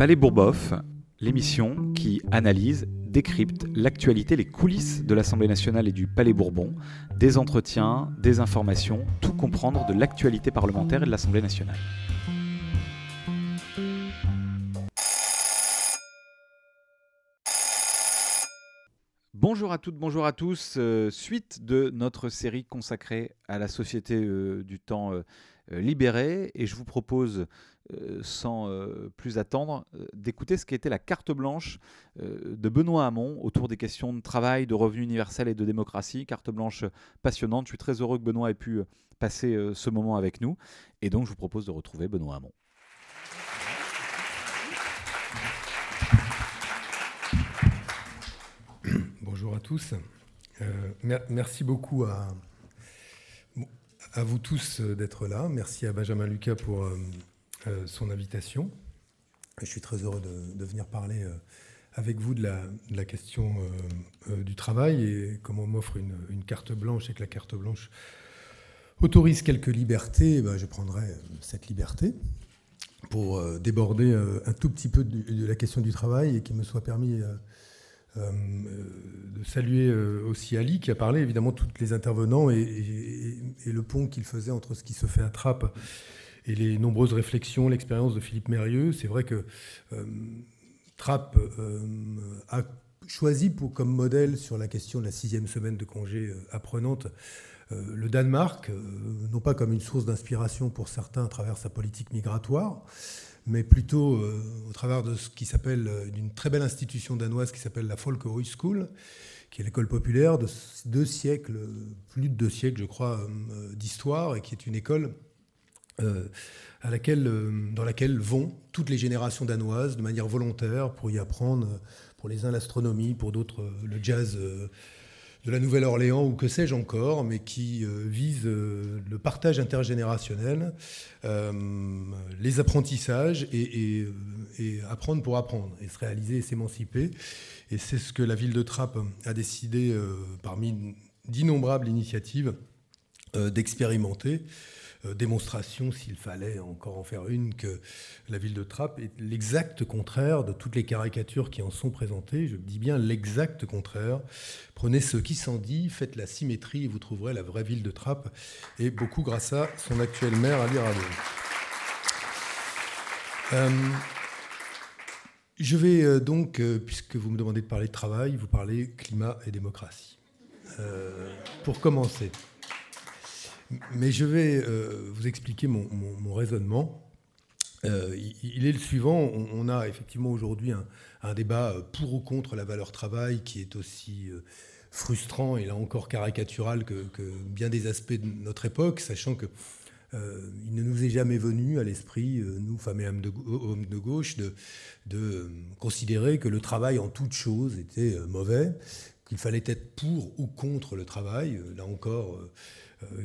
Palais Bourboff, l'émission qui analyse, décrypte l'actualité, les coulisses de l'Assemblée nationale et du Palais Bourbon, des entretiens, des informations, tout comprendre de l'actualité parlementaire et de l'Assemblée nationale. Bonjour à toutes, bonjour à tous. Euh, suite de notre série consacrée à la société euh, du temps euh, libéré, et je vous propose euh, sans euh, plus attendre, euh, d'écouter ce qui était la carte blanche de Benoît Hamon autour des questions de travail, de revenus universels et de démocratie. Carte blanche passionnante. Je suis très heureux que Benoît ait pu passer ce moment avec nous. Et donc, je vous propose de retrouver Benoît Hamon. Bonjour à tous. merci beaucoup à, à vous tous d'être là. Merci à Benjamin Lucas pour euh, son invitation. Je suis très heureux de, venir parler euh, avec vous de la, question euh, du travail et comment on m'offre une, carte blanche et que la carte blanche autorise quelques libertés, eh ben, je prendrai cette liberté pour déborder un tout petit peu de, la question du travail et qu'il me soit permis de saluer aussi Ali qui a parlé, évidemment, tous les intervenants et, le pont qu'il faisait entre ce qui se fait à Trappes et les nombreuses réflexions, l'expérience de Philippe Mérieux. C'est vrai que euh, Trapp euh, a choisi pour, comme modèle sur la question de la sixième semaine de congé euh, apprenante le Danemark, non pas comme une source d'inspiration pour certains à travers sa politique migratoire, mais plutôt au travers de ce qui s'appelle d'une très belle institution danoise qui s'appelle la School, qui est l'école populaire de deux siècles, plus de deux siècles, je crois, d'histoire, et qui est une école euh, à laquelle, euh, dans laquelle vont toutes les générations danoises de manière volontaire pour y apprendre, pour les uns l'astronomie, pour d'autres euh, le jazz de la Nouvelle-Orléans ou que sais-je encore, mais qui vise le partage intergénérationnel, les apprentissages et, apprendre pour apprendre, et se réaliser et s'émanciper. Et c'est ce que la ville de Trappes a décidé, parmi d'innombrables initiatives, d'expérimenter. Euh, démonstration, s'il fallait encore en faire une, que la ville de Trappes est l'exact contraire de toutes les caricatures qui en sont présentées. Je dis bien l'exact contraire. Prenez ce qui s'en dit, faites la symétrie et vous trouverez la vraie ville de Trappes. Et beaucoup grâce à son actuel maire, Ali Rado. Euh, je vais euh, donc, puisque vous me demandez de parler de travail, vous parler climat et démocratie. pour commencer. Mais je vais euh, vous expliquer mon, raisonnement. Euh, il est le suivant. On, a effectivement aujourd'hui un, débat pour ou contre la valeur travail qui est aussi euh, frustrant et là encore caricatural que, bien des aspects de notre époque, sachant que il ne nous est jamais venu à l'esprit, nous, femmes et hommes de, gauche, de, considérer que le travail en toute chose était mauvais, qu'il fallait être pour ou contre le travail. Là encore, euh,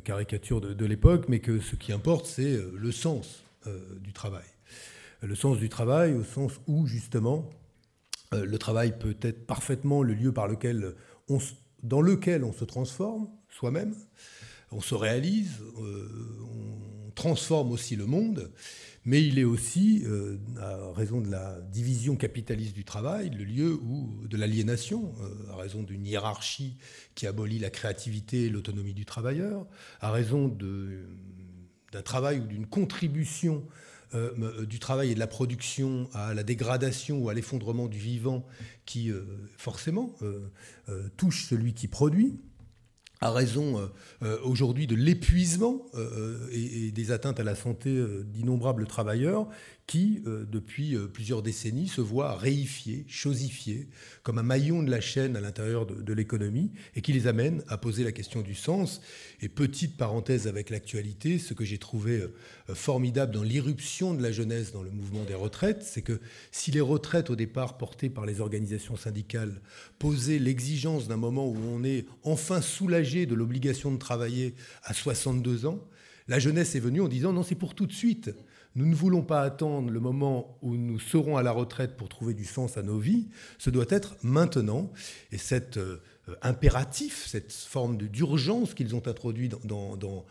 caricature de, l'époque, mais que ce qui importe, c'est euh, le sens euh, du travail. Le sens du travail au sens où, justement, le travail peut être parfaitement le lieu par lequel on, dans lequel on se transforme soi-même, on se réalise, transforme aussi le monde, mais il est aussi, euh, à raison de la division capitaliste du travail, le lieu où, de l'aliénation, euh, à raison d'une hiérarchie qui abolit la créativité et l'autonomie du travailleur, à raison d'un travail ou d'une contribution euh, du travail et de la production à la dégradation ou à l'effondrement du vivant qui, forcément, touche celui qui produit à raison euh, euh, aujourd'hui de l'épuisement euh, et, des atteintes à la santé d'innombrables travailleurs qui, depuis plusieurs décennies, se voient réifiés, chosifiés, comme un maillon de la chaîne à l'intérieur de, l'économie, et qui les amène à poser la question du sens. Et petite parenthèse avec l'actualité, ce que j'ai trouvé formidable dans l'irruption de la jeunesse dans le mouvement des retraites, c'est que si les retraites, au départ portées par les organisations syndicales, posaient l'exigence d'un moment où on est enfin soulagé de l'obligation de travailler à 62 ans, la jeunesse est venue en disant non, c'est pour tout de suite. Nous ne voulons pas attendre le moment où nous serons à la retraite pour trouver du sens à nos vies. Ce doit être maintenant. Et cette euh, impératif, cette forme d'urgence qu'ils ont introduit dans,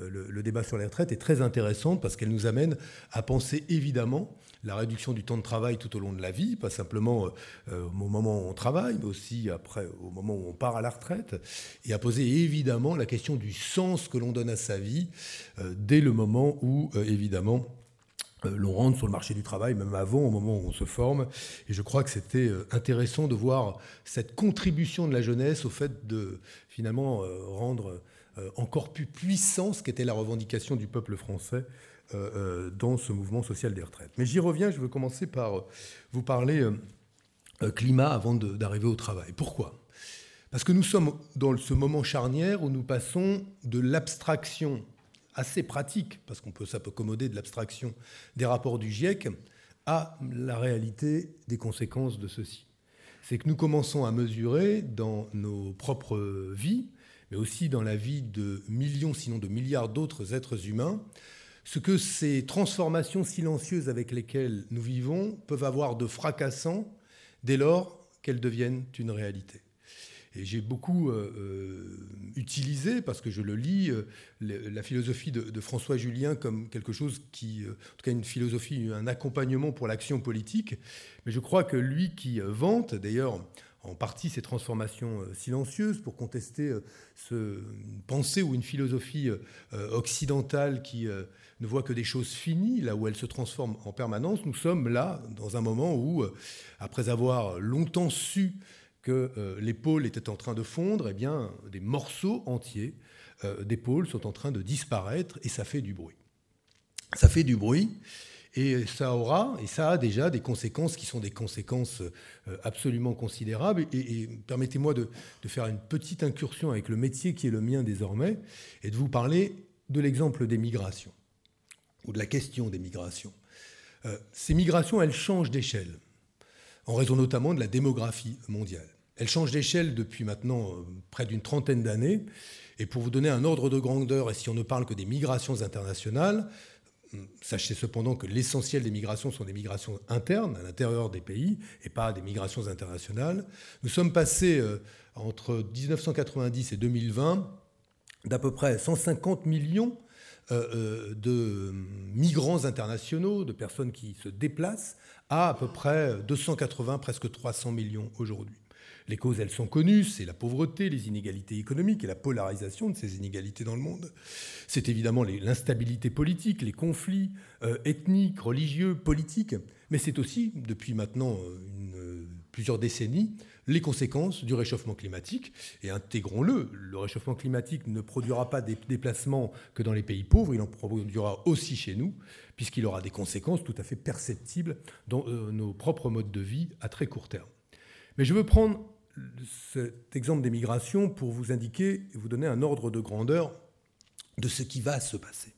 le, débat sur les retraites est très intéressante parce qu'elle nous amène à penser évidemment la réduction du temps de travail tout au long de la vie, pas simplement au moment où on travaille, mais aussi après, au moment où on part à la retraite, et à poser évidemment la question du sens que l'on donne à sa vie dès le moment où, évidemment, euh, l'on rentre sur le marché du travail, même avant, au moment où on se forme. Et je crois que c'était euh, intéressant de voir cette contribution de la jeunesse au fait de finalement euh, rendre encore plus puissant ce qu'était la revendication du peuple français dans ce mouvement social des retraites. Mais j'y reviens, je veux commencer par vous parler climat avant d'arriver au travail. Pourquoi? Parce que nous sommes dans ce moment charnière où nous passons de l'abstraction assez pratique, parce qu'on peut s'accommoder de l'abstraction des rapports du GIEC, à la réalité des conséquences de ceci. C'est que nous commençons à mesurer dans nos propres vies, mais aussi dans la vie de millions, sinon de milliards d'autres êtres humains, ce que ces transformations silencieuses avec lesquelles nous vivons peuvent avoir de fracassant dès lors qu'elles deviennent une réalité. Et j'ai beaucoup euh, euh, utilisé, parce que je le lis, euh, la philosophie de, François Julien comme quelque chose qui, en tout cas une philosophie, un accompagnement pour l'action politique. Mais je crois que lui qui vante, d'ailleurs, en partie ces transformations silencieuses pour contester ce, une pensée ou une philosophie occidentale qui ne voit que des choses finies, là où elle se transforme en permanence. Nous sommes là dans un moment où, après avoir longtemps su que euh, en train de fondre, eh bien, des morceaux entiers euh, des pôles sont en train de disparaître et ça fait du bruit. Ça fait du bruit et ça aura, et ça a déjà des conséquences qui sont des conséquences euh, absolument considérables. Et, permettez-moi de, faire une petite incursion avec le métier qui est le mien désormais et de vous parler de l'exemple des migrations ou de la question des migrations. ces migrations, elles changent d'échelle en raison notamment de la démographie mondiale. Elle change d'échelle depuis maintenant euh, près d'une trentaine d'années. Et pour vous donner un ordre de grandeur, et si on ne parle que des migrations internationales, hum, Sachez cependant que l'essentiel des migrations sont des migrations internes, à l'intérieur des pays, et pas des migrations internationales. Nous sommes passés euh, entre 1990 et 2020 d'à peu près 150 millions euh, de migrants internationaux, de personnes qui se déplacent, à à peu près 280, presque 300 millions aujourd'hui. Les causes, elles sont connues, c'est la pauvreté, les inégalités économiques et la polarisation de ces inégalités dans le monde. C'est évidemment l'instabilité politique, les conflits euh, ethniques, religieux, politiques, mais c'est aussi, depuis maintenant euh, une, plusieurs décennies, les conséquences du réchauffement climatique. Et intégrons-le, le réchauffement climatique ne produira pas des déplacements que dans les pays pauvres, il en produira aussi chez nous, puisqu'il aura des conséquences tout à fait perceptibles dans euh, nos propres modes de vie à très court terme. Mais je veux prendre cet exemple des migrations pour vous indiquer et vous donner un ordre de grandeur de ce qui va se passer.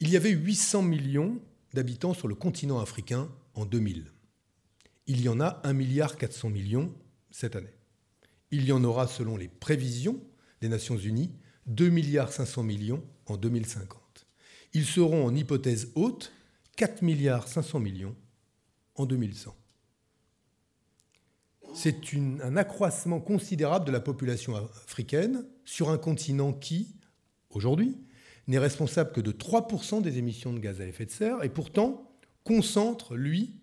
Il y avait 800 millions d'habitants sur le continent africain en 2000. Il y en a 1,4 milliard millions cette année. Il y en aura, selon les prévisions des Nations Unies, 2,5 milliards en 2050. Ils seront en hypothèse haute 4,5 milliards millions en 2100 c'est un accroissement considérable de la population africaine sur un continent qui, aujourd'hui, n'est responsable que de 3% des émissions de gaz à effet de serre et pourtant concentre, lui,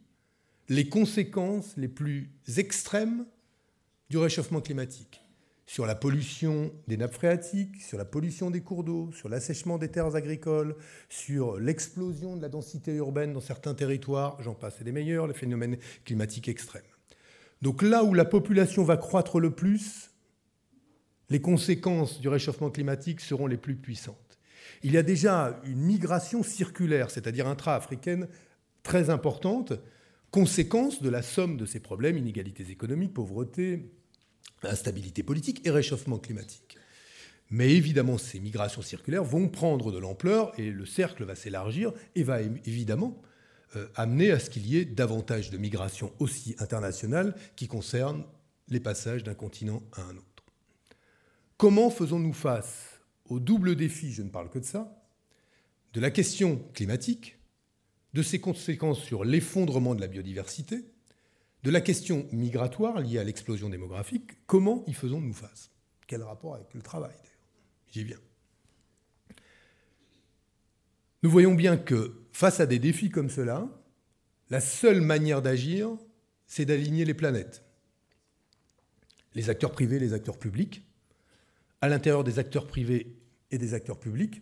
les conséquences les plus extrêmes du réchauffement climatique sur la pollution des nappes phréatiques, sur la pollution des cours d'eau, sur l'assèchement des terres agricoles, sur l'explosion de la densité urbaine dans certains territoires, j'en passe et des meilleurs, les phénomènes climatiques extrêmes. Donc là où la population va croître le plus, les conséquences du réchauffement climatique seront les plus puissantes. Il y a déjà une migration circulaire, c'est-à-dire intra-africaine, très importante, conséquence de la somme de ces problèmes, inégalités économiques, pauvreté, instabilité politique et réchauffement climatique. Mais évidemment, ces migrations circulaires vont prendre de l'ampleur et le cercle va s'élargir et va évidemment amener à ce qu'il y ait davantage de migrations aussi internationales qui concernent les passages d'un continent à un autre. Comment faisons-nous face au double défi, je ne parle que de ça, de la question climatique, de ses conséquences sur l'effondrement de la biodiversité, de la question migratoire liée à l'explosion démographique, comment y faisons-nous face? Quel rapport avec le travail J'y viens. Nous voyons bien que face à des défis comme cela, la seule manière d'agir, c'est d'aligner les planètes. Les acteurs privés, les acteurs publics. À l'intérieur des acteurs privés et des acteurs publics,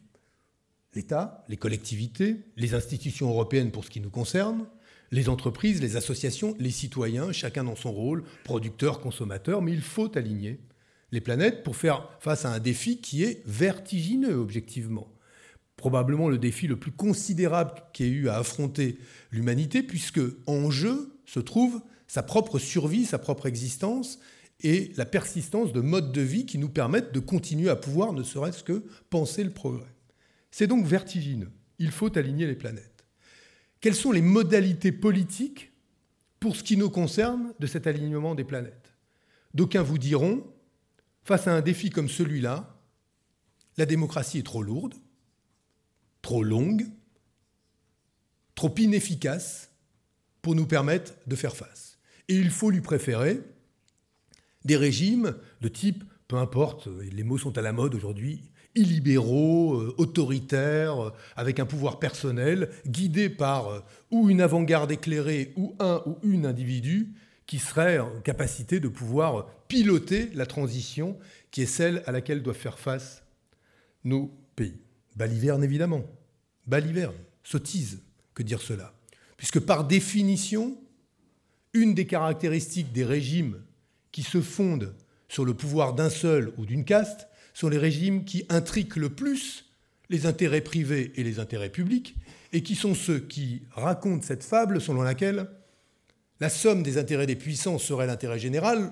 l'État, les collectivités, les institutions européennes pour ce qui nous concerne, les entreprises, les associations, les citoyens, chacun dans son rôle, producteur, consommateur, mais il faut aligner les planètes pour faire face à un défi qui est vertigineux objectivement. Probablement le défi le plus considérable qui ait eu à affronter l'humanité, puisque en jeu se trouve sa propre survie, sa propre existence et la persistance de modes de vie qui nous permettent de continuer à pouvoir ne serait-ce que penser le progrès. C'est donc vertigineux. Il faut aligner les planètes. Quelles sont les modalités politiques pour ce qui nous concerne de cet alignement des planètes? D'aucuns vous diront, face à un défi comme celui-là, la démocratie est trop lourde, trop longue, trop inefficace pour nous permettre de faire face. Et il faut lui préférer des régimes de type, peu importe, les mots sont à la mode aujourd'hui, illibéraux, euh, autoritaires, euh, avec un pouvoir personnel, guidés par euh, ou une avant-garde éclairée ou un ou une individu qui serait en capacité de pouvoir piloter la transition qui est celle à laquelle doivent faire face nos pays. Baliverne, évidemment. Baliverne, sottise, que dire cela Puisque par définition, une des caractéristiques des régimes qui se fondent sur le pouvoir d'un seul ou d'une caste sont les régimes qui intriquent le plus les intérêts privés et les intérêts publics, et qui sont ceux qui racontent cette fable selon laquelle la somme des intérêts des puissants serait l'intérêt général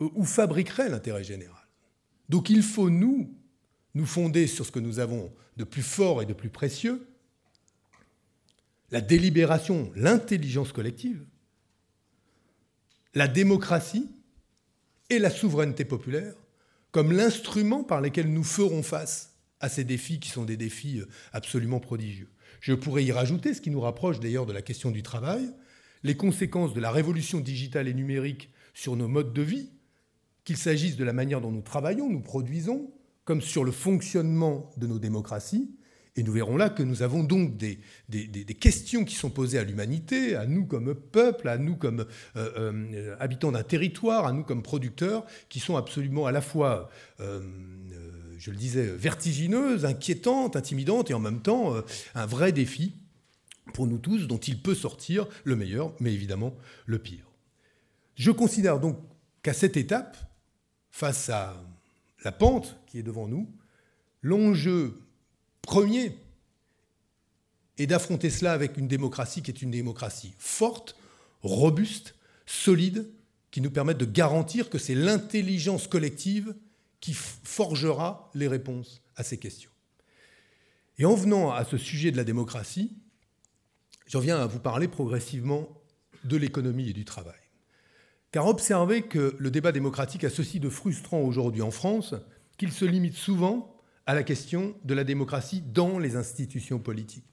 ou fabriquerait l'intérêt général. Donc il faut, nous, nous fonder sur ce que nous avons de plus fort et de plus précieux, la délibération, l'intelligence collective, la démocratie et la souveraineté populaire, comme l'instrument par lequel nous ferons face à ces défis qui sont des défis euh, absolument prodigieux. Je pourrais y rajouter, ce qui nous rapproche d'ailleurs de la question du travail, les conséquences de la révolution digitale et numérique sur nos modes de vie, qu'il s'agisse de la manière dont nous travaillons, nous produisons, comme sur le fonctionnement de nos démocraties, et nous verrons là que nous avons donc des, questions qui sont posées à l'humanité, à nous comme peuple, à nous comme euh, euh, habitants d'un territoire, à nous comme producteurs, qui sont absolument à la fois, euh, je le disais, vertigineuses, inquiétantes, intimidantes, et en même temps un vrai défi pour nous tous dont il peut sortir le meilleur, mais évidemment le pire. Je considère donc qu'à cette étape, face à la pente qui est devant nous, l'enjeu premier est d'affronter cela avec une démocratie qui est une démocratie forte, robuste, solide, qui nous permette de garantir que c'est l'intelligence collective qui forgera les réponses à ces questions. Et en venant à ce sujet de la démocratie, j'en viens à vous parler progressivement de l'économie et du travail. Car observez que le débat démocratique a ceci de frustrant aujourd'hui en France qu'il se limite souvent à la question de la démocratie dans les institutions politiques.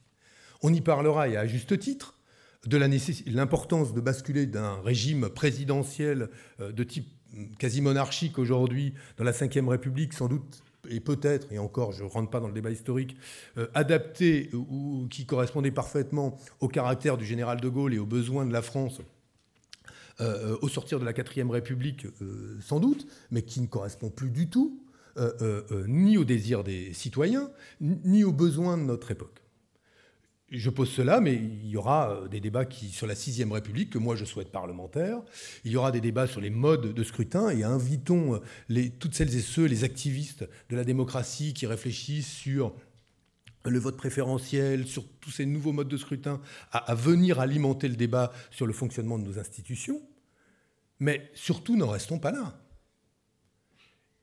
On y parlera, et à juste titre, de l'importance de basculer d'un régime présidentiel euh, de type quasi monarchique aujourd'hui dans la Ve République, sans doute et peut-être, et encore je ne rentre pas dans le débat historique, euh, adapté ou qui correspondait parfaitement au caractère du général de Gaulle et aux besoins de la France euh, au sortir de la Quatrième République, sans doute, mais qui ne correspond plus du tout euh, euh, euh, ni aux désirs des citoyens, ni aux besoins de notre époque. Je pose cela, mais il y aura des débats sur la sixième République, que moi je souhaite parlementaire. Il y aura des débats sur les modes de scrutin et invitons toutes celles et ceux, les activistes de la démocratie qui réfléchissent sur le vote préférentiel, sur tous ces nouveaux modes de scrutin, à, venir alimenter le débat sur le fonctionnement de nos institutions. Mais surtout, n'en restons pas là.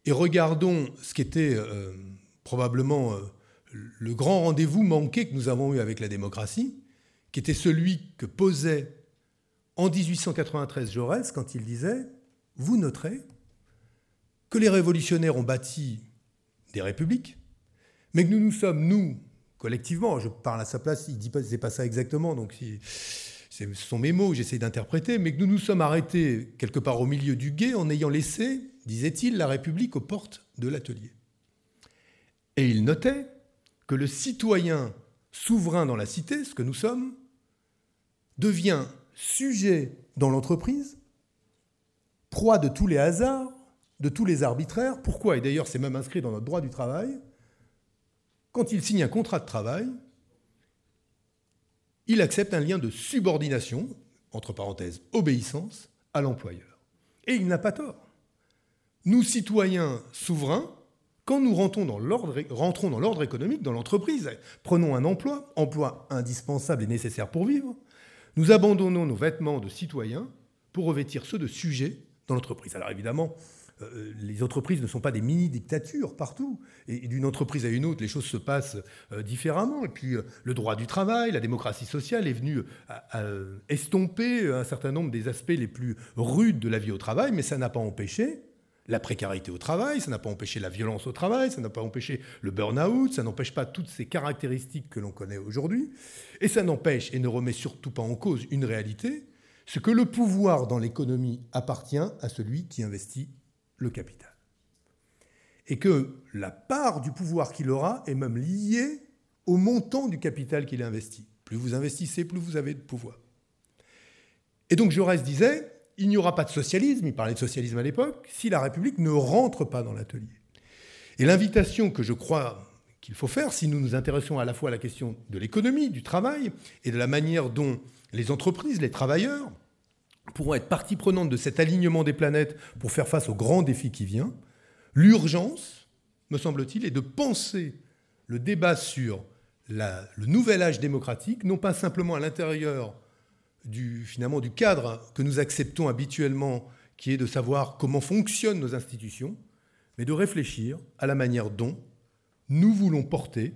Et regardons ce qui était euh, probablement euh, le grand rendez-vous manqué que nous avons eu avec la démocratie, qui était celui que posait en 1893 Jaurès quand il disait Vous noterez que les révolutionnaires ont bâti des républiques, mais que nous nous sommes, nous, collectivement, je parle à sa place, il dit pas, pas ça exactement, donc ce sont mes mots, j'essaie d'interpréter, mais que nous nous sommes arrêtés quelque part au milieu du guet en ayant laissé, disait-il, la République aux portes de l'atelier. Et il notait que le citoyen souverain dans la cité, ce que nous sommes, devient sujet dans l'entreprise, proie de tous les hasards, de tous les arbitraires. Pourquoi? Et d'ailleurs, c'est même inscrit dans notre droit du travail. Quand il signe un contrat de travail, il accepte un lien de subordination, entre parenthèses, obéissance, à l'employeur. Et il n'a pas tort. Nous, citoyens souverains, quand nous rentrons dans l'ordre économique, dans l'entreprise, prenons un emploi, emploi indispensable et nécessaire pour vivre, nous abandonnons nos vêtements de citoyens pour revêtir ceux de sujets dans l'entreprise. Alors évidemment, euh, les entreprises ne sont pas des mini-dictatures partout. Et, d'une entreprise à une autre, les choses se passent euh, différemment. Et puis, euh, le droit du travail, la démocratie sociale est venue à, estomper un certain nombre des aspects les plus rudes de la vie au travail, mais ça n'a pas empêché la précarité au travail, ça n'a pas empêché la violence au travail, ça n'a pas empêché le burn-out, ça n'empêche pas toutes ces caractéristiques que l'on connaît aujourd'hui. Et ça n'empêche et ne remet surtout pas en cause une réalité, ce que le pouvoir dans l'économie appartient à celui qui investit le capital. Et que la part du pouvoir qu'il aura est même liée au montant du capital qu'il investit. Plus vous investissez, plus vous avez de pouvoir. Et donc Jaurès disait, il n'y aura pas de socialisme, il parlait de socialisme à l'époque, si la République ne rentre pas dans l'atelier. Et l'invitation que je crois qu'il faut faire, si nous nous intéressons à la fois à la question de l'économie, du travail, et de la manière dont les entreprises, les travailleurs, pourront être partie prenante de cet alignement des planètes pour faire face aux grands défis qui viennent. L'urgence, me semble-t-il, est de penser le débat sur le nouvel âge démocratique, non pas simplement à l'intérieur du, finalement, du cadre que nous acceptons habituellement, qui est de savoir comment fonctionnent nos institutions, mais de réfléchir à la manière dont nous voulons porter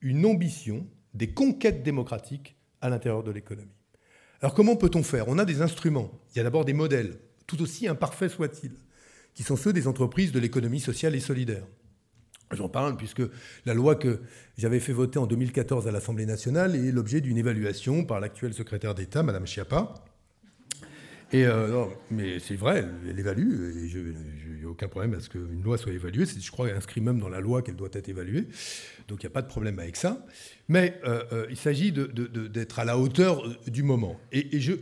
une ambition des conquêtes démocratiques à l'intérieur de l'économie. Alors comment peut-on faire? On a des instruments. Il y a d'abord des modèles, tout aussi imparfaits soient-ils, qui sont ceux des entreprises de l'économie sociale et solidaire. J'en parle puisque la loi que j'avais fait voter en 2014 à l'Assemblée nationale est l'objet d'une évaluation par l'actuelle secrétaire d'État, Madame Schiappa, euh, mais c'est vrai, elle, évalue, et je n'ai aucun problème à ce qu'une loi soit évaluée. Je crois inscrit même dans la loi qu'elle doit être évaluée. Donc il n'y a pas de problème avec ça. Mais euh, euh, il s'agit d'être à la hauteur du moment. Et, je,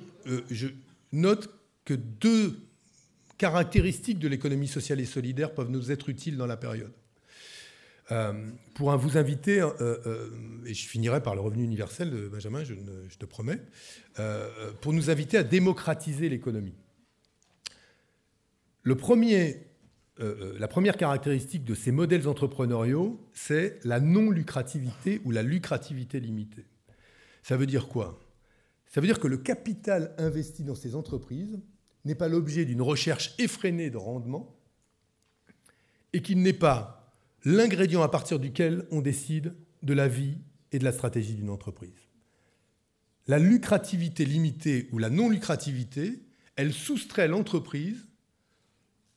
note que deux caractéristiques de l'économie sociale et solidaire peuvent nous être utiles dans la période. Euh, pour vous inviter, euh, euh, et je finirai par le revenu universel Benjamin, je, te promets, pour nous inviter à démocratiser l'économie. La première caractéristique de ces modèles entrepreneuriaux, c'est la non-lucrativité ou la lucrativité limitée. Ça veut dire quoi? Ça veut dire que le capital investi dans ces entreprises n'est pas l'objet d'une recherche effrénée de rendement et qu'il n'est pas l'ingrédient à partir duquel on décide de la vie et de la stratégie d'une entreprise. La lucrativité limitée ou la non-lucrativité, elle soustrait l'entreprise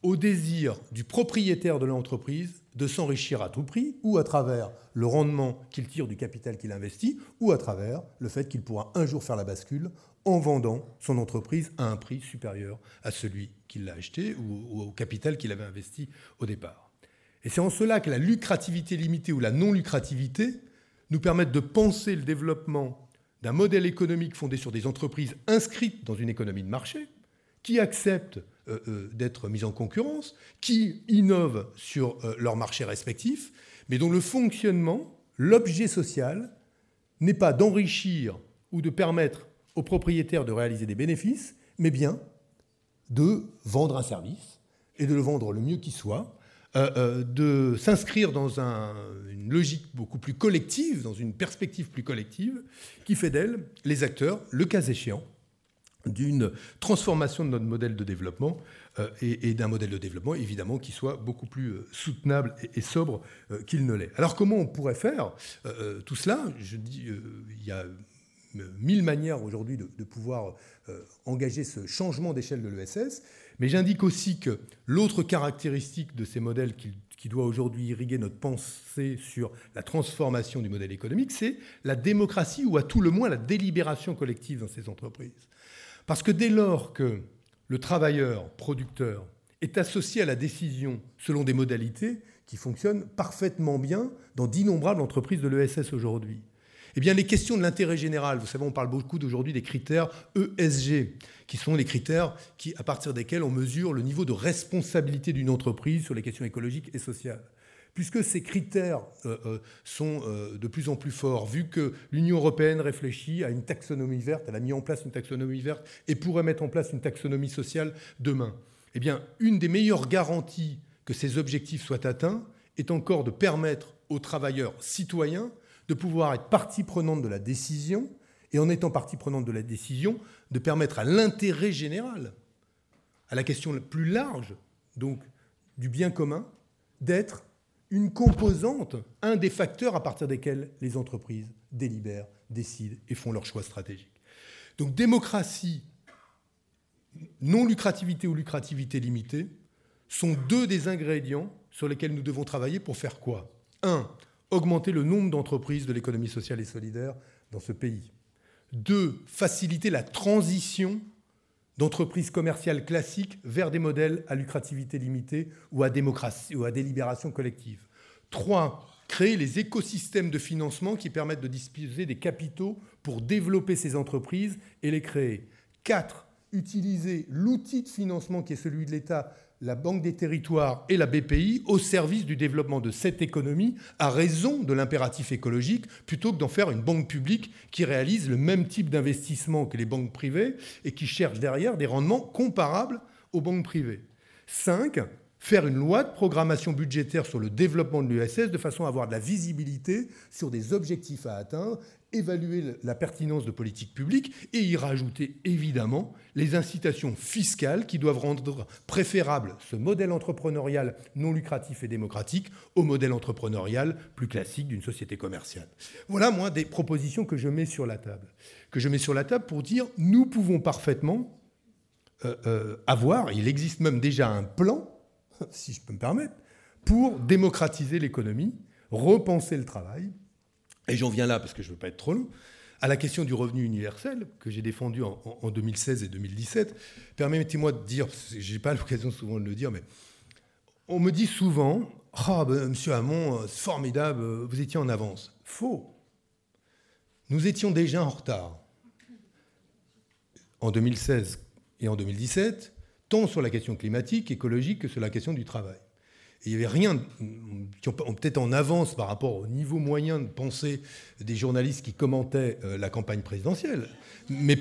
au désir du propriétaire de l'entreprise de s'enrichir à tout prix, ou à travers le rendement qu'il tire du capital qu'il investit, ou à travers le fait qu'il pourra un jour faire la bascule en vendant son entreprise à un prix supérieur à celui qu'il l'a acheté ou au capital qu'il avait investi au départ. Et c'est en cela que la lucrativité limitée ou la non-lucrativité nous permettent de penser le développement d'un modèle économique fondé sur des entreprises inscrites dans une économie de marché, qui acceptent euh, euh, d'être mises en concurrence, qui innovent sur euh, leurs marchés respectifs, mais dont le fonctionnement, l'objet social, n'est pas d'enrichir ou de permettre aux propriétaires de réaliser des bénéfices, mais bien de vendre un service et de le vendre le mieux qui soit de s'inscrire dans une logique beaucoup plus collective, dans une perspective plus collective, qui fait d'elle les acteurs, le cas échéant, d'une transformation de notre modèle de développement euh, et, d'un modèle de développement évidemment qui soit beaucoup plus soutenable et, sobre qu'il ne l'est. Alors comment on pourrait faire tout cela? Je dis, il y a mille manières aujourd'hui de, de, pouvoir engager ce changement d'échelle de l'ESS. Mais j'indique aussi que l'autre caractéristique de ces modèles qui, doit aujourd'hui irriguer notre pensée sur la transformation du modèle économique, c'est la démocratie ou à tout le moins la délibération collective dans ces entreprises. Parce que dès lors que le travailleur, producteur, est associé à la décision selon des modalités qui fonctionnent parfaitement bien dans d'innombrables entreprises de l'ESS aujourd'hui, eh bien, les questions de l'intérêt général, vous savez, on parle beaucoup d'aujourd'hui des critères ESG, qui sont les critères qui, à partir desquels on mesure le niveau de responsabilité d'une entreprise sur les questions écologiques et sociales. Puisque ces critères euh, euh, sont euh, de plus en plus forts, vu que l'Union européenne réfléchit à une taxonomie verte, elle a mis en place une taxonomie verte et pourrait mettre en place une taxonomie sociale demain, eh bien, une des meilleures garanties que ces objectifs soient atteints est encore de permettre aux travailleurs citoyens de pouvoir être partie prenante de la décision, et en étant partie prenante de la décision, de permettre à l'intérêt général, à la question la plus large, donc du bien commun, d'être une composante, un des facteurs à partir desquels les entreprises délibèrent, décident et font leurs choix stratégiques. Donc démocratie, non-lucrativité ou lucrativité limitée sont deux des ingrédients sur lesquels nous devons travailler pour faire quoi? Un, augmenter le nombre d'entreprises de l'économie sociale et solidaire dans ce pays. Deux, faciliter la transition d'entreprises commerciales classiques vers des modèles à lucrativité limitée ou à, démocratie, ou à délibération collective. Trois, créer les écosystèmes de financement qui permettent de disposer des capitaux pour développer ces entreprises et les créer. Quatre, utiliser l'outil de financement qui est celui de l'État la Banque des territoires et la BPI au service du développement de cette économie à raison de l'impératif écologique, plutôt que d'en faire une banque publique qui réalise le même type d'investissement que les banques privées et qui cherche derrière des rendements comparables aux banques privées. 5 faire une loi de programmation budgétaire sur le développement de l'USS de façon à avoir de la visibilité sur des objectifs à atteindre, évaluer la pertinence de politiques publiques et y rajouter évidemment les incitations fiscales qui doivent rendre préférable ce modèle entrepreneurial non lucratif et démocratique au modèle entrepreneurial plus classique d'une société commerciale. Voilà, moi, des propositions que je mets sur la table. Que je mets sur la table pour dire nous pouvons parfaitement euh, euh, avoir, il existe même déjà un plan si je peux me permettre, pour démocratiser l'économie, repenser le travail. Et j'en viens là, parce que je ne veux pas être trop long, à la question du revenu universel que j'ai défendu en, 2016 et 2017. Permettez-moi de dire, je n'ai pas l'occasion souvent de le dire, mais on me dit souvent Ah, ben, monsieur Hamon, c'est formidable, vous étiez en avance. Faux. Nous étions déjà en retard. En 2016 et en 2017, sur la question climatique, écologique, que sur la question du travail. il n'y avait rien, peut-être en avance par rapport au niveau moyen de pensée des journalistes qui commentaient euh, la campagne présidentielle. Mais,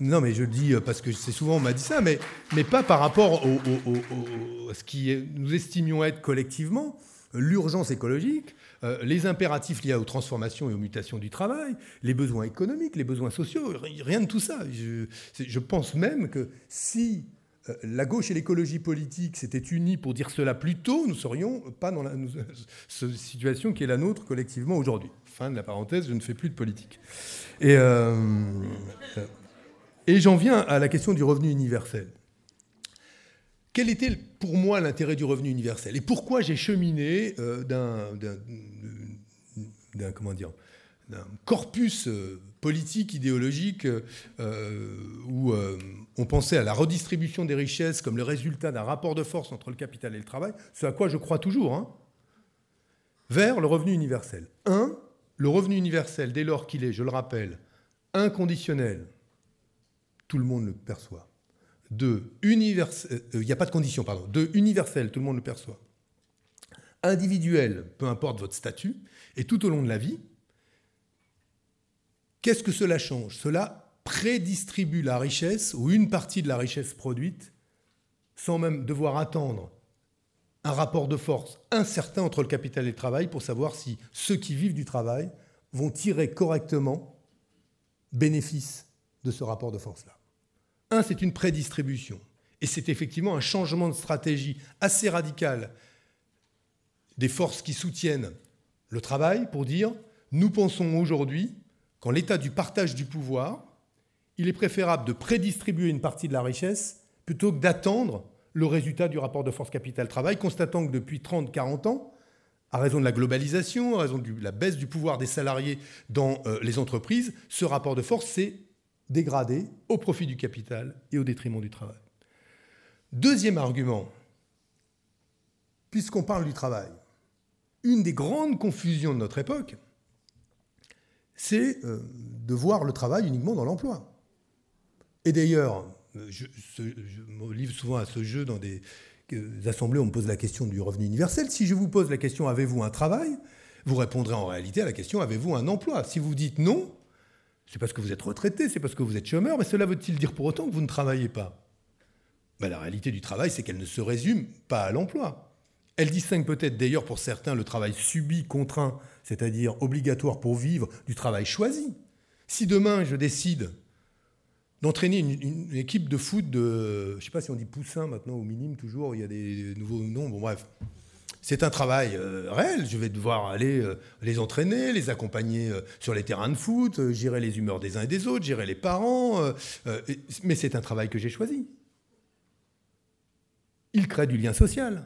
non, mais je le dis parce que c'est souvent on m'a dit ça, mais, mais pas par rapport à ce qui nous estimions être collectivement l'urgence écologique, euh, les impératifs liés aux transformations et aux mutations du travail, les besoins économiques, les besoins sociaux, rien de tout ça. Je, pense même que si euh, la gauche et l'écologie politique s'étaient unis pour dire cela plus tôt, nous ne serions pas dans la situation qui est la nôtre collectivement aujourd'hui. Fin de la parenthèse, je ne fais plus de politique. Et, euh, euh, et j'en viens à la question du revenu universel. Quel était pour moi l'intérêt du revenu universel Et pourquoi j'ai cheminé d'un, d'un corpus politique, idéologique, euh, où euh, on pensait à la redistribution des richesses comme le résultat d'un rapport de force entre le capital et le travail, ce à quoi je crois toujours, hein, vers le revenu universel. Un, le revenu universel, dès lors qu'il est, je le rappelle, inconditionnel, tout le monde le perçoit. Deux, universel, euh, il n'y a pas de condition, pardon. Deux, universel, tout le monde le perçoit. Individuel, peu importe votre statut, et tout au long de la vie, Qu'est-ce que cela change? Cela prédistribue la richesse ou une partie de la richesse produite sans même devoir attendre un rapport de force incertain entre le capital et le travail pour savoir si ceux qui vivent du travail vont tirer correctement bénéfice de ce rapport de force-là. Un, c'est une prédistribution. Et c'est effectivement un changement de stratégie assez radical des forces qui soutiennent le travail pour dire nous pensons aujourd'hui qu'en l'état du partage du pouvoir, il est préférable de prédistribuer une partie de la richesse plutôt que d'attendre le résultat du rapport de force capital-travail, constatant que depuis 30-40 ans, à raison de la globalisation, à raison de la baisse du pouvoir des salariés dans euh, les entreprises, ce rapport de force s'est dégradé au profit du capital et au détriment du travail. Deuxième argument, puisqu'on parle du travail, une des grandes confusions de notre époque, c'est euh, de voir le travail uniquement dans l'emploi. Et d'ailleurs, je, me livre souvent à ce jeu dans des assemblées, on me pose la question du revenu universel. Si je vous pose la question avez-vous un travail? Vous répondrez en réalité à la question avez-vous un emploi? Si vous dites non, c'est parce que vous êtes retraité, c'est parce que vous êtes chômeur, mais cela veut-il dire pour autant que vous ne travaillez pas? Ben, La réalité du travail, c'est qu'elle ne se résume pas à l'emploi. Elle distingue peut-être d'ailleurs pour certains le travail subi, contraint, c'est-à-dire obligatoire pour vivre, du travail choisi. Si demain je décide d'entraîner une, équipe de foot de, je ne sais pas si on dit poussin maintenant ou minime toujours, il y a des nouveaux noms, bon bref. C'est un travail euh, réel. Je vais devoir aller euh, les entraîner, les accompagner euh, sur les terrains de foot, gérer les humeurs des uns et des autres, gérer les parents. mais c'est un travail que j'ai choisi. Il crée du lien social.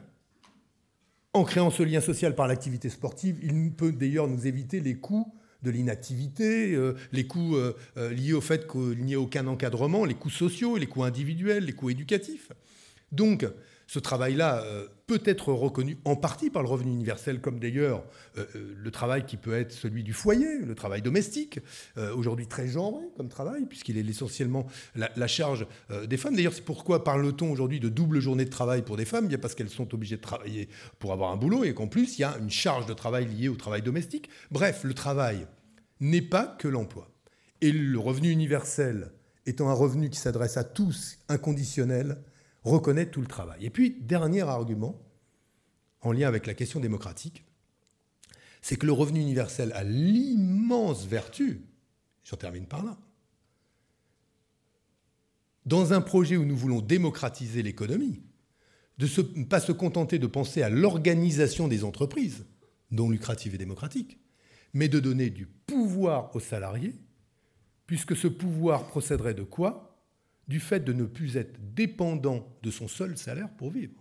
En créant ce lien social par l'activité sportive, il peut d'ailleurs nous éviter les coûts de l'inactivité, euh, les coûts euh, euh, liés au fait qu'il n'y ait aucun encadrement, les coûts sociaux, les coûts individuels, les coûts éducatifs. Donc, ce travail-là peut être reconnu en partie par le revenu universel, comme d'ailleurs le travail qui peut être celui du foyer, le travail domestique, aujourd'hui très genré comme travail, puisqu'il est essentiellement la, charge des femmes. D'ailleurs, c'est pourquoi parle-t-on aujourd'hui de double journée de travail pour des femmes? Bien parce qu'elles sont obligées de travailler pour avoir un boulot et qu'en plus, il y a une charge de travail liée au travail domestique. Bref, le travail n'est pas que l'emploi. Et le revenu universel, étant un revenu qui s'adresse à tous, inconditionnel, reconnaît tout le travail. Et puis, dernier argument, en lien avec la question démocratique, c'est que le revenu universel a l'immense vertu, j'en termine par là, dans un projet où nous voulons démocratiser l'économie, de ne pas se contenter de penser à l'organisation des entreprises, non lucratives et démocratiques, mais de donner du pouvoir aux salariés, puisque ce pouvoir procéderait de quoi? Du fait de ne plus être dépendant de son seul salaire pour vivre.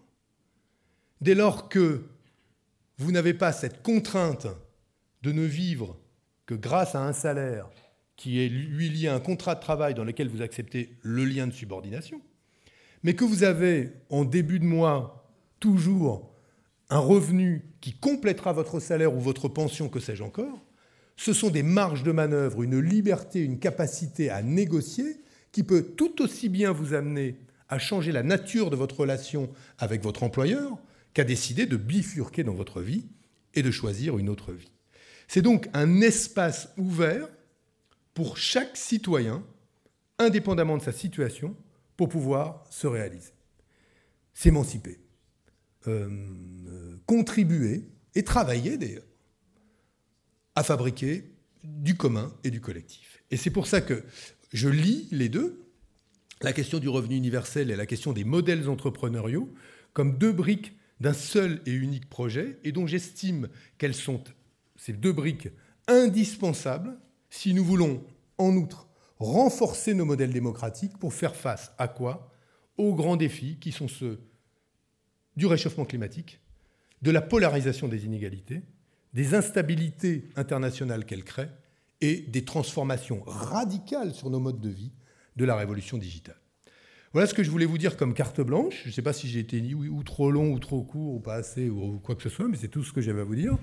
Dès lors que vous n'avez pas cette contrainte de ne vivre que grâce à un salaire qui est lui lié à un contrat de travail dans lequel vous acceptez le lien de subordination, mais que vous avez en début de mois toujours un revenu qui complétera votre salaire ou votre pension, que sais-je encore, ce sont des marges de manœuvre, une liberté, une capacité à négocier qui peut tout aussi bien vous amener à changer la nature de votre relation avec votre employeur qu'à décider de bifurquer dans votre vie et de choisir une autre vie. C'est donc un espace ouvert pour chaque citoyen, indépendamment de sa situation, pour pouvoir se réaliser, s'émanciper, euh, euh, contribuer et travailler d'ailleurs à fabriquer du commun et du collectif. Et c'est pour ça que je lis les deux, la question du revenu universel et la question des modèles entrepreneuriaux, comme deux briques d'un seul et unique projet, et dont j'estime qu'elles sont, ces deux briques, indispensables si nous voulons, en outre, renforcer nos modèles démocratiques pour faire face à quoi? Aux grands défis qui sont ceux du réchauffement climatique, de la polarisation des inégalités, des instabilités internationales qu'elle crée et des transformations radicales sur nos modes de vie de la révolution digitale. Voilà ce que je voulais vous dire comme carte blanche. Je ne sais pas si j'ai été ou trop long ou trop court ou pas assez ou quoi que ce soit, mais c'est tout ce que j'avais à vous dire.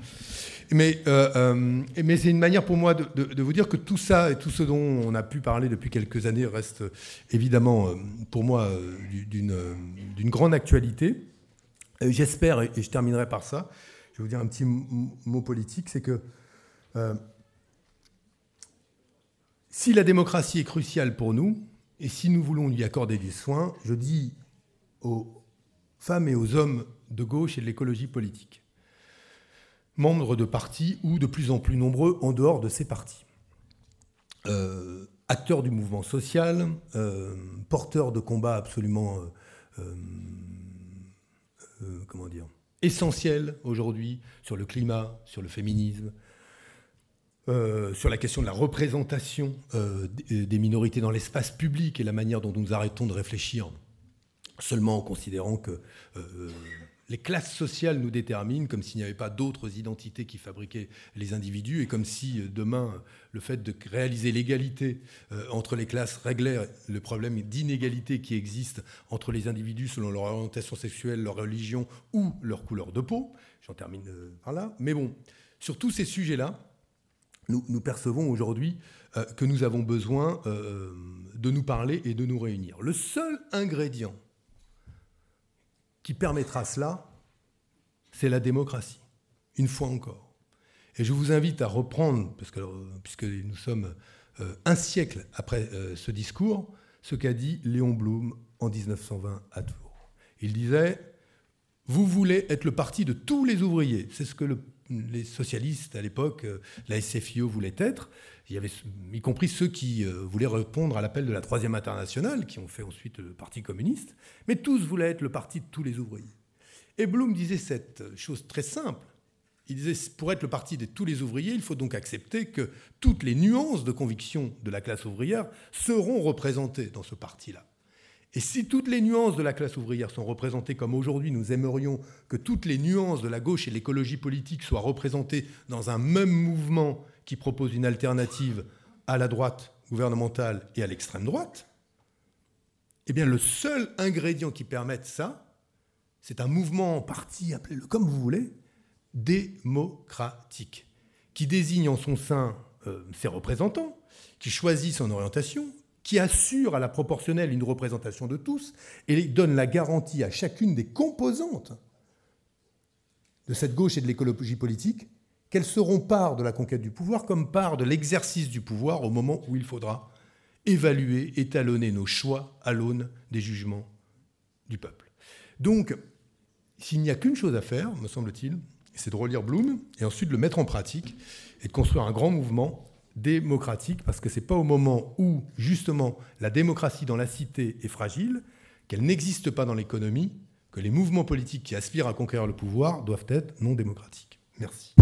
Mais, euh, euh, mais c'est une manière pour moi de, vous dire que tout ça et tout ce dont on a pu parler depuis quelques années reste évidemment euh, pour moi d'une grande actualité. J'espère, et je terminerai par ça, je vais vous dire un petit mot politique, c'est que si la démocratie est cruciale pour nous, et si nous voulons lui accorder du soin, je dis aux femmes et aux hommes de gauche et de l'écologie politique, membres de partis ou de plus en plus nombreux en dehors de ces partis, euh, acteurs du mouvement social, euh, porteurs de combats absolument, comment dire, essentiel aujourd'hui sur le climat, sur le féminisme, euh, sur la question de la représentation euh, des minorités dans l'espace public et la manière dont nous arrêtons de réfléchir seulement en considérant que euh, les classes sociales nous déterminent, comme s'il n'y avait pas d'autres identités qui fabriquaient les individus, et comme si euh, demain, le fait de réaliser l'égalité euh, entre les classes réglait le problème d'inégalité qui existe entre les individus selon leur orientation sexuelle, leur religion ou leur couleur de peau. J'en termine euh, par là. Mais bon, sur tous ces sujets-là, nous, percevons aujourd'hui que nous avons besoin de nous parler et de nous réunir. Le seul ingrédient qui permettra cela, c'est la démocratie, une fois encore. Et je vous invite à reprendre, puisque nous sommes euh, un siècle après euh, ce discours, ce qu'a dit Léon Blum en 1920 à Tours. Il disait Vous voulez être le parti de tous les ouvriers. C'est ce que les socialistes à l'époque, euh, la SFIO voulait être. Il y avait, y compris ceux qui voulaient répondre à l'appel de la Troisième Internationale, qui ont fait ensuite le Parti communiste. Mais tous voulaient être le parti de tous les ouvriers. Et Blum disait cette chose très simple. Il disait, pour être le parti de tous les ouvriers, il faut donc accepter que toutes les nuances de conviction de la classe ouvrière seront représentées dans ce parti-là. Et si toutes les nuances de la classe ouvrière sont représentées comme aujourd'hui nous aimerions que toutes les nuances de la gauche et l'écologie politique soient représentées dans un même mouvement qui propose une alternative à la droite gouvernementale et à l'extrême droite, eh bien le seul ingrédient qui permette ça, c'est un mouvement parti, appelez-le comme vous voulez, démocratique, qui désigne en son sein euh, ses représentants, qui choisit son orientation, qui assure à la proportionnelle une représentation de tous et donne la garantie à chacune des composantes de cette gauche et de l'écologie politique qu'elles seront part de la conquête du pouvoir comme part de l'exercice du pouvoir au moment où il faudra évaluer, étalonner nos choix à l'aune des jugements du peuple. Donc, s'il n'y a qu'une chose à faire, me semble-t-il, c'est de relire Bloom et ensuite de le mettre en pratique et de construire un grand mouvement démocratique, parce que ce n'est pas au moment où, justement, la démocratie dans la cité est fragile, qu'elle n'existe pas dans l'économie, que les mouvements politiques qui aspirent à conquérir le pouvoir doivent être non démocratiques. Merci.